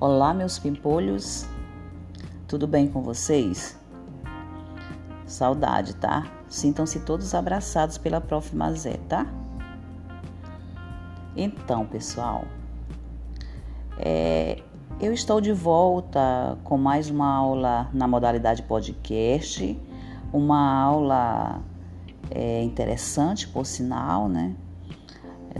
Olá, meus pimpolhos, tudo bem com vocês? Saudade, tá? Sintam-se todos abraçados pela Prof. Mazé, tá? Então, pessoal, é, eu estou de volta com mais uma aula na modalidade podcast, uma aula é, interessante, por sinal, né?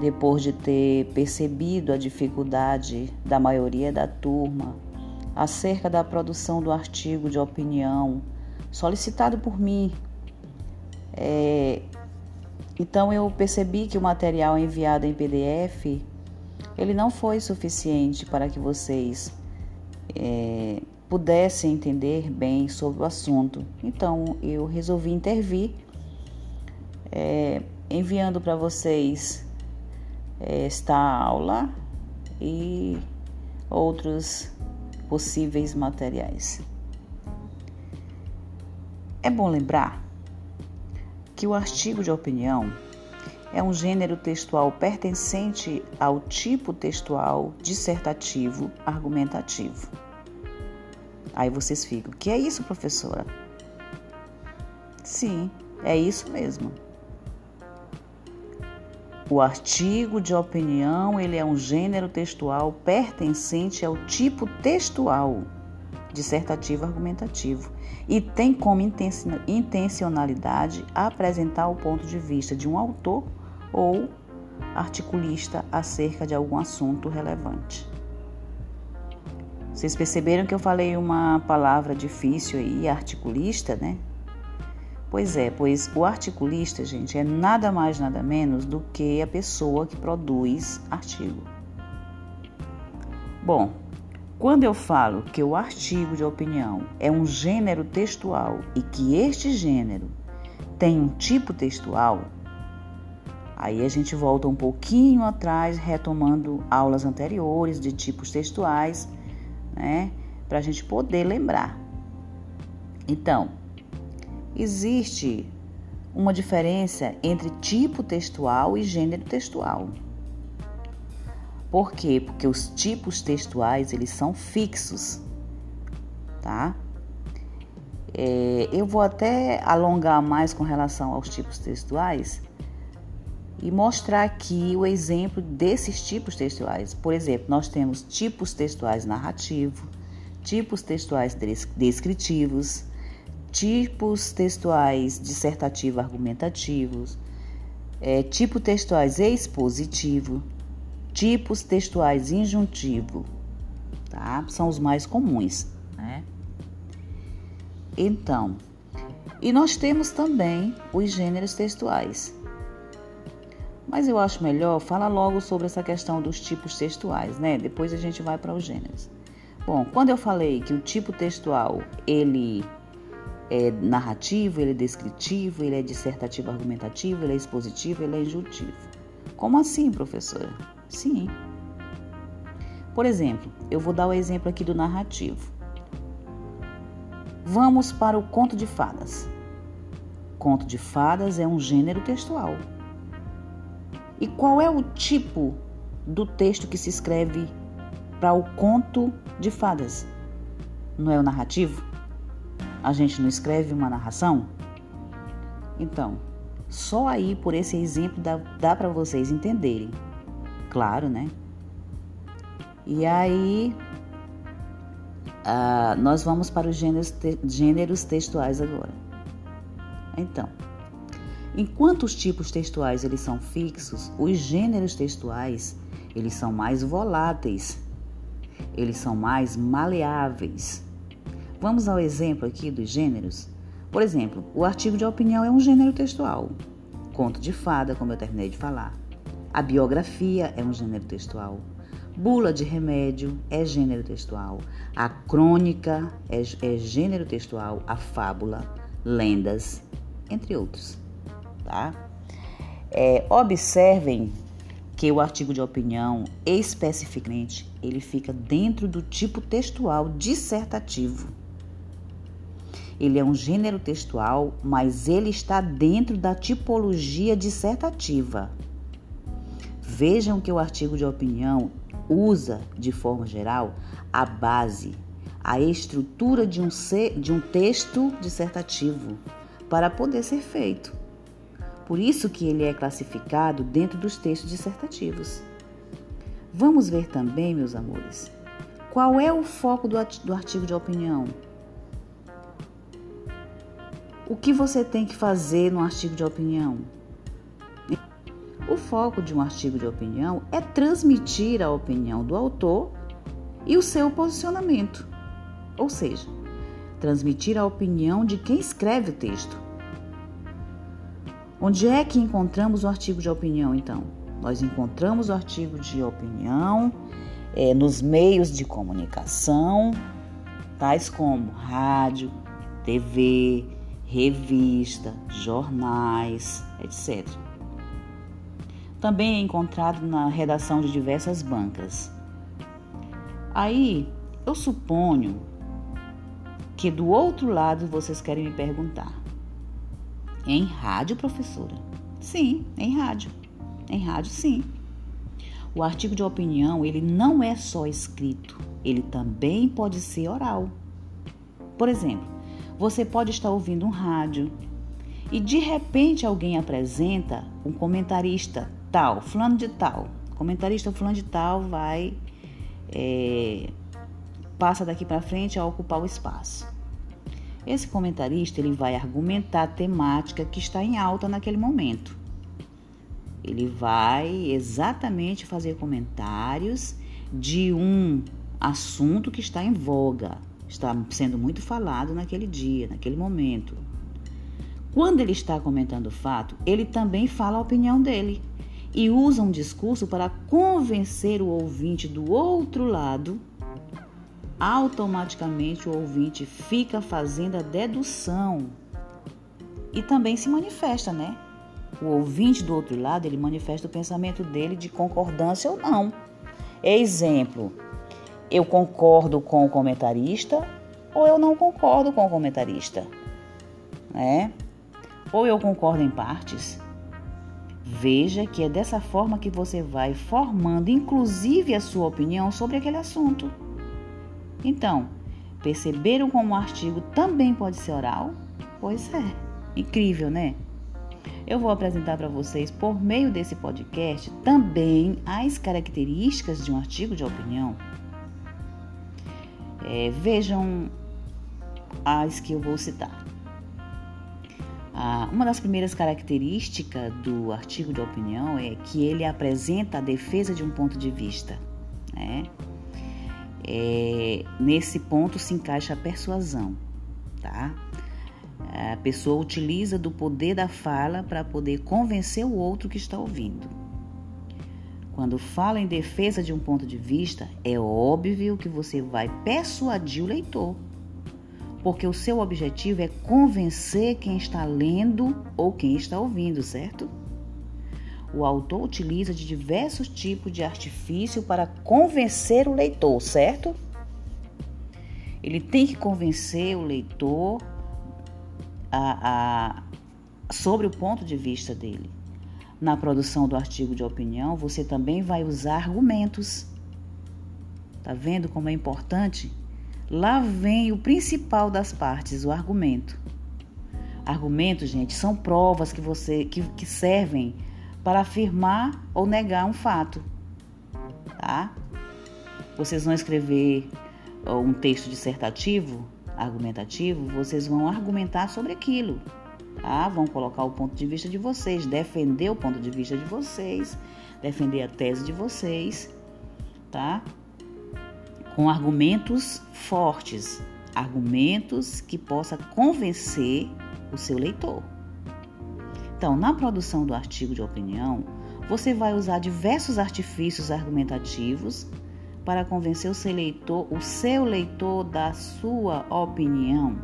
Depois de ter percebido a dificuldade da maioria da turma acerca da produção do artigo de opinião solicitado por mim. É, então eu percebi que o material enviado em PDF ele não foi suficiente para que vocês é, pudessem entender bem sobre o assunto. Então eu resolvi intervir, é, enviando para vocês esta aula e outros possíveis materiais. É bom lembrar que o artigo de opinião é um gênero textual pertencente ao tipo textual dissertativo argumentativo. Aí vocês ficam, que é isso, professora? Sim, é isso mesmo. O artigo de opinião, ele é um gênero textual pertencente ao tipo textual dissertativo argumentativo e tem como intencionalidade apresentar o ponto de vista de um autor ou articulista acerca de algum assunto relevante. Vocês perceberam que eu falei uma palavra difícil aí, articulista, né? Pois é, pois o articulista, gente, é nada mais, nada menos do que a pessoa que produz artigo. Bom, quando eu falo que o artigo de opinião é um gênero textual e que este gênero tem um tipo textual, aí a gente volta um pouquinho atrás, retomando aulas anteriores de tipos textuais, né, para a gente poder lembrar. Então, existe uma diferença entre tipo textual e gênero textual. Por quê? Porque os tipos textuais eles são fixos, tá? É, eu vou até alongar mais com relação aos tipos textuais e mostrar aqui o exemplo desses tipos textuais. Por exemplo, nós temos tipos textuais narrativo, tipos textuais descritivos, tipos textuais dissertativo argumentativos, é, tipo textuais expositivo, tipos textuais injuntivo, tá? São os mais comuns, né? Então, e nós temos também os gêneros textuais. Mas eu acho melhor falar logo sobre essa questão dos tipos textuais, né? Depois a gente vai para os gêneros. Bom, quando eu falei que o tipo textual ele é narrativo, ele é descritivo, ele é dissertativo argumentativo, ele é expositivo, ele é injuntivo. Como assim, professora? Sim. Por exemplo, eu vou dar o exemplo aqui do narrativo. Vamos para o conto de fadas. Conto de fadas é um gênero textual. E qual é o tipo do texto que se escreve para o conto de fadas? Não é o narrativo? A gente não escreve uma narração? Então, só aí por esse exemplo dá, dá para vocês entenderem. Claro, né? E aí, uh, nós vamos para os gêneros, te, gêneros textuais agora. Então, enquanto os tipos textuais eles são fixos, os gêneros textuais eles são mais voláteis, eles são mais maleáveis. Vamos ao exemplo aqui dos gêneros. Por exemplo, o artigo de opinião é um gênero textual. Conto de fada, como eu terminei de falar. A biografia é um gênero textual. Bula de remédio é gênero textual. A crônica é, é gênero textual. A fábula, lendas, entre outros. Tá? É, observem que o artigo de opinião, especificamente, ele fica dentro do tipo textual dissertativo. Ele é um gênero textual, mas ele está dentro da tipologia dissertativa. Vejam que o artigo de opinião usa, de forma geral, a base, a estrutura de um, de um texto dissertativo para poder ser feito. Por isso que ele é classificado dentro dos textos dissertativos. Vamos ver também, meus amores, qual é o foco do artigo de opinião. O que você tem que fazer no artigo de opinião? O foco de um artigo de opinião é transmitir a opinião do autor e o seu posicionamento, ou seja, transmitir a opinião de quem escreve o texto. Onde é que encontramos o artigo de opinião, então? Nós encontramos o artigo de opinião é, nos meios de comunicação, tais como rádio, TV, revista, jornais, etc. Também é encontrado na redação de diversas bancas. Aí, eu suponho que do outro lado vocês querem me perguntar: em rádio, professora? Sim, em rádio. Em rádio, sim. O artigo de opinião, ele não é só escrito, ele também pode ser oral. Por exemplo, você pode estar ouvindo um rádio e de repente alguém apresenta um comentarista tal, fulano de tal. Comentarista fulano de tal vai é, passa daqui para frente a ocupar o espaço. Esse comentarista ele vai argumentar a temática que está em alta naquele momento. Ele vai exatamente fazer comentários de um assunto que está em voga, está sendo muito falado naquele dia, naquele momento. Quando ele está comentando o fato, ele também fala a opinião dele e usa um discurso para convencer o ouvinte do outro lado, automaticamente o ouvinte fica fazendo a dedução e também se manifesta, né? O ouvinte do outro lado, ele manifesta o pensamento dele de concordância ou não. Exemplo, eu concordo com o comentarista ou eu não concordo com o comentarista, né? Ou eu concordo em partes. Veja que é dessa forma que você vai formando, inclusive, a sua opinião sobre aquele assunto. Então, perceberam como o artigo também pode ser oral? Pois é, incrível, né? Eu vou apresentar para vocês, por meio desse podcast, também as características de um artigo de opinião. É, vejam as que eu vou citar. Ah, uma das primeiras características do artigo de opinião é que ele apresenta a defesa de um ponto de vista. Né? É, nesse ponto se encaixa a persuasão. Tá? A pessoa utiliza do poder da fala para poder convencer o outro que está ouvindo. Quando fala em defesa de um ponto de vista, é óbvio que você vai persuadir o leitor porque o seu objetivo é convencer quem está lendo ou quem está ouvindo, certo? O autor utiliza de diversos tipos de artifício para convencer o leitor, certo? Ele tem que convencer o leitor a, a, sobre o ponto de vista dele. Na produção do artigo de opinião, você também vai usar argumentos. Tá vendo como é importante? Lá vem o principal das partes, o argumento. Argumentos, gente, são provas que você que, que servem para afirmar ou negar um fato, tá? Vocês vão escrever um texto dissertativo, argumentativo, vocês vão argumentar sobre aquilo, tá? Vão colocar o ponto de vista de vocês, defender o ponto de vista de vocês, defender a tese de vocês, tá? com argumentos fortes, argumentos que possa convencer o seu leitor. Então, na produção do artigo de opinião, você vai usar diversos artifícios argumentativos para convencer o seu leitor, o seu leitor da sua opinião.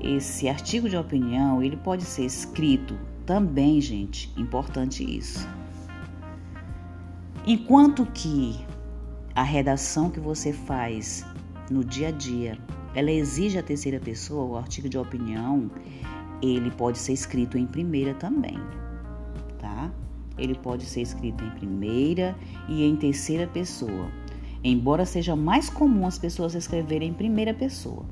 Esse artigo de opinião, ele pode ser escrito também, gente, importante isso. Enquanto que a redação que você faz no dia a dia, ela exige a terceira pessoa, o artigo de opinião, ele pode ser escrito em primeira também, tá? ele pode ser escrito em primeira e em terceira pessoa, embora seja mais comum as pessoas escreverem em primeira pessoa.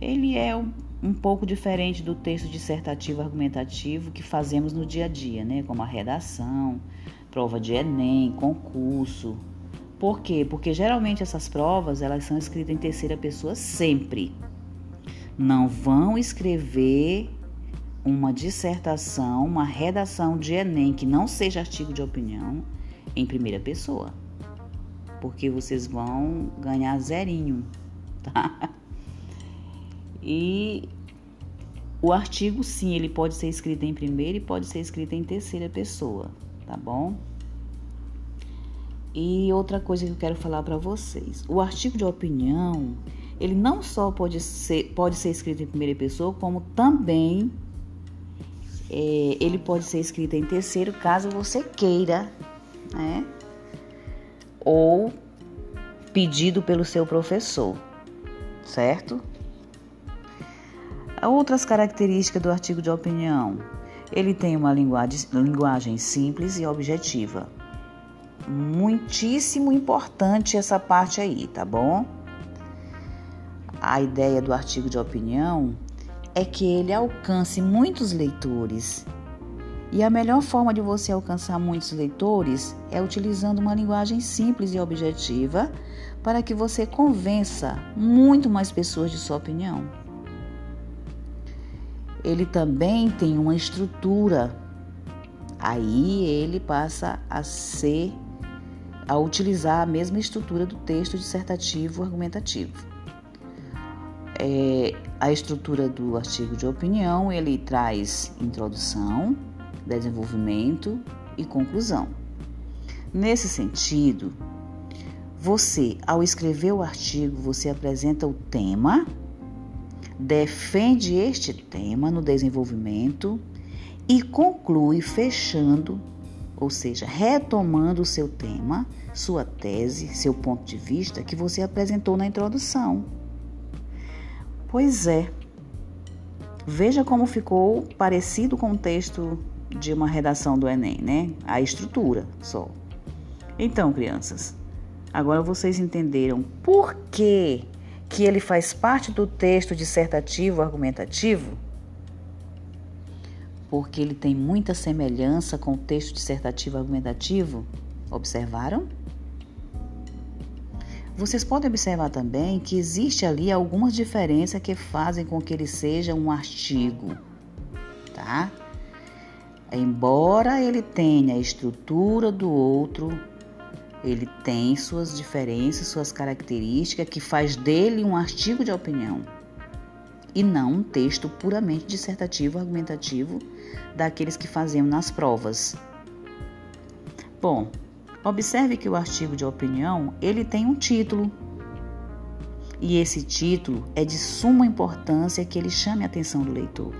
Ele é um pouco diferente do texto dissertativo argumentativo que fazemos no dia a dia, né? como a redação, prova de Enem, concurso. Por quê? Porque geralmente essas provas elas são escritas em terceira pessoa sempre. Não vão escrever uma dissertação, uma redação de Enem que não seja artigo de opinião em primeira pessoa. Porque vocês vão ganhar zerinho, tá? E o artigo, sim, ele pode ser escrito em primeira e pode ser escrito em terceira pessoa, tá bom? E outra coisa que eu quero falar para vocês: o artigo de opinião, ele não só pode ser, pode ser escrito em primeira pessoa, como também é, ele pode ser escrito em terceiro, caso você queira, né? Ou pedido pelo seu professor, certo? Outras características do artigo de opinião. Ele tem uma linguagem simples e objetiva. Muitíssimo importante essa parte aí, tá bom? A ideia do artigo de opinião é que ele alcance muitos leitores. E a melhor forma de você alcançar muitos leitores é utilizando uma linguagem simples e objetiva para que você convença muito mais pessoas de sua opinião ele também tem uma estrutura. Aí ele passa a ser a utilizar a mesma estrutura do texto dissertativo argumentativo. É, a estrutura do artigo de opinião ele traz introdução, desenvolvimento e conclusão. Nesse sentido, você, ao escrever o artigo, você apresenta o tema defende este tema no desenvolvimento e conclui fechando, ou seja, retomando o seu tema, sua tese, seu ponto de vista que você apresentou na introdução. Pois é. Veja como ficou parecido com o texto de uma redação do Enem, né? A estrutura só. Então, crianças, agora vocês entenderam por que que ele faz parte do texto dissertativo argumentativo? Porque ele tem muita semelhança com o texto dissertativo argumentativo? Observaram? Vocês podem observar também que existe ali algumas diferenças que fazem com que ele seja um artigo, tá? Embora ele tenha a estrutura do outro, ele tem suas diferenças, suas características que faz dele um artigo de opinião e não um texto puramente dissertativo, argumentativo daqueles que fazemos nas provas. Bom, observe que o artigo de opinião, ele tem um título. E esse título é de suma importância que ele chame a atenção do leitor.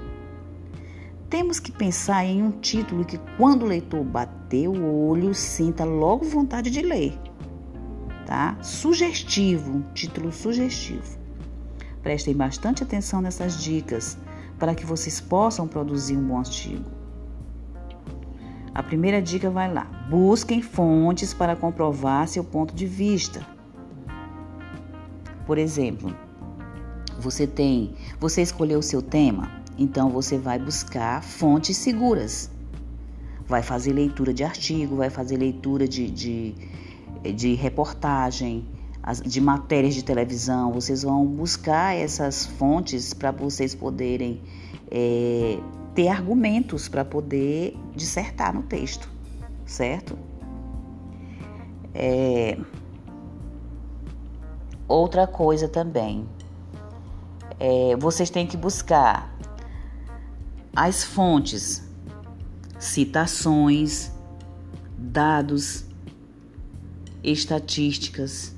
Temos que pensar em um título que, quando o leitor bater o olho, sinta logo vontade de ler. Tá? Sugestivo, título sugestivo. Prestem bastante atenção nessas dicas para que vocês possam produzir um bom artigo. A primeira dica vai lá: busquem fontes para comprovar seu ponto de vista. Por exemplo, você tem, você escolheu o seu tema, então você vai buscar fontes seguras. Vai fazer leitura de artigo, vai fazer leitura de, de, de reportagem, de matérias de televisão. Vocês vão buscar essas fontes para vocês poderem é, ter argumentos para poder dissertar no texto, certo? É, outra coisa também, é, vocês têm que buscar as fontes, citações, dados, estatísticas.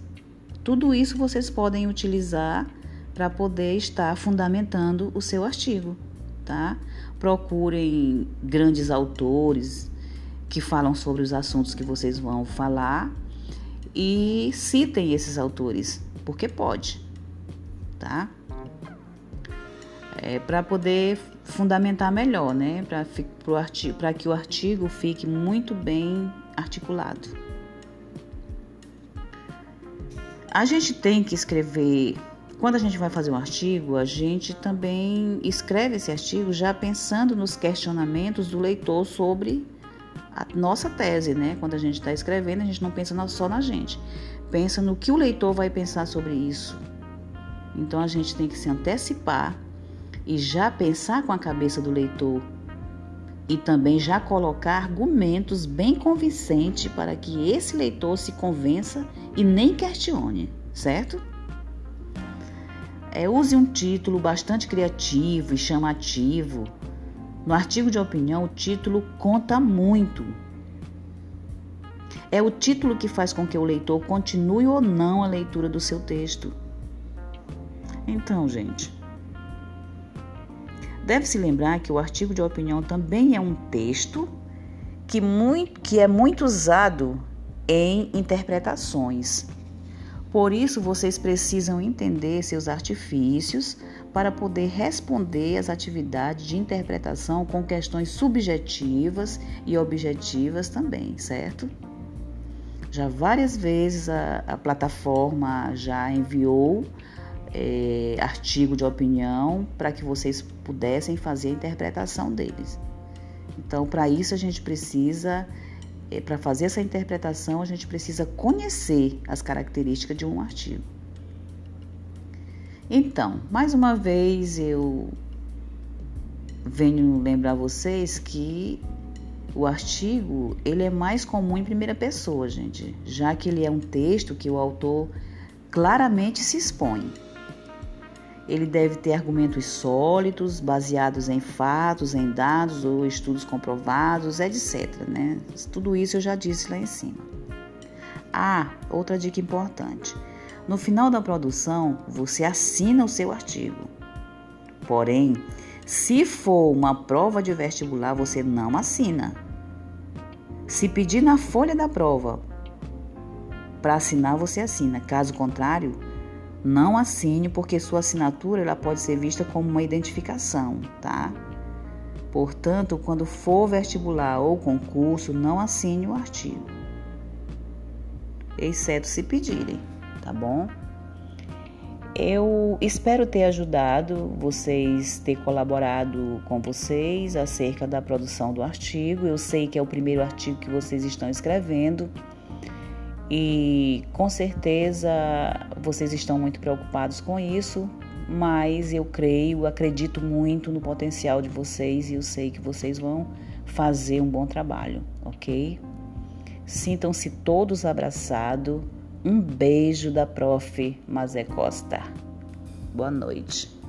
Tudo isso vocês podem utilizar para poder estar fundamentando o seu artigo, tá? Procurem grandes autores que falam sobre os assuntos que vocês vão falar e citem esses autores, porque pode, tá? É, para poder fundamentar melhor, né? Para que o artigo fique muito bem articulado. A gente tem que escrever, quando a gente vai fazer um artigo, a gente também escreve esse artigo já pensando nos questionamentos do leitor sobre a nossa tese, né? Quando a gente está escrevendo, a gente não pensa só na gente, pensa no que o leitor vai pensar sobre isso. Então a gente tem que se antecipar e já pensar com a cabeça do leitor e também já colocar argumentos bem convincentes para que esse leitor se convença e nem questione, certo? É, use um título bastante criativo e chamativo. No artigo de opinião, o título conta muito. É o título que faz com que o leitor continue ou não a leitura do seu texto. Então, gente, Deve-se lembrar que o artigo de opinião também é um texto que, muito, que é muito usado em interpretações. Por isso, vocês precisam entender seus artifícios para poder responder às atividades de interpretação com questões subjetivas e objetivas também, certo? Já várias vezes a, a plataforma já enviou é, artigo de opinião para que vocês pudessem fazer a interpretação deles. Então, para isso a gente precisa, é, para fazer essa interpretação, a gente precisa conhecer as características de um artigo. Então, mais uma vez eu venho lembrar vocês que o artigo ele é mais comum em primeira pessoa, gente, já que ele é um texto que o autor claramente se expõe. Ele deve ter argumentos sólidos, baseados em fatos, em dados ou estudos comprovados, etc. Né? Tudo isso eu já disse lá em cima. Ah, outra dica importante. No final da produção, você assina o seu artigo. Porém, se for uma prova de vestibular, você não assina. Se pedir na folha da prova para assinar, você assina. Caso contrário, não assine porque sua assinatura ela pode ser vista como uma identificação, tá? Portanto, quando for vestibular ou concurso, não assine o artigo, exceto se pedirem, tá bom? Eu espero ter ajudado vocês, ter colaborado com vocês acerca da produção do artigo. Eu sei que é o primeiro artigo que vocês estão escrevendo e com certeza vocês estão muito preocupados com isso, mas eu creio, acredito muito no potencial de vocês e eu sei que vocês vão fazer um bom trabalho, ok? Sintam-se todos abraçados. Um beijo da Prof. Mazé Costa. Boa noite.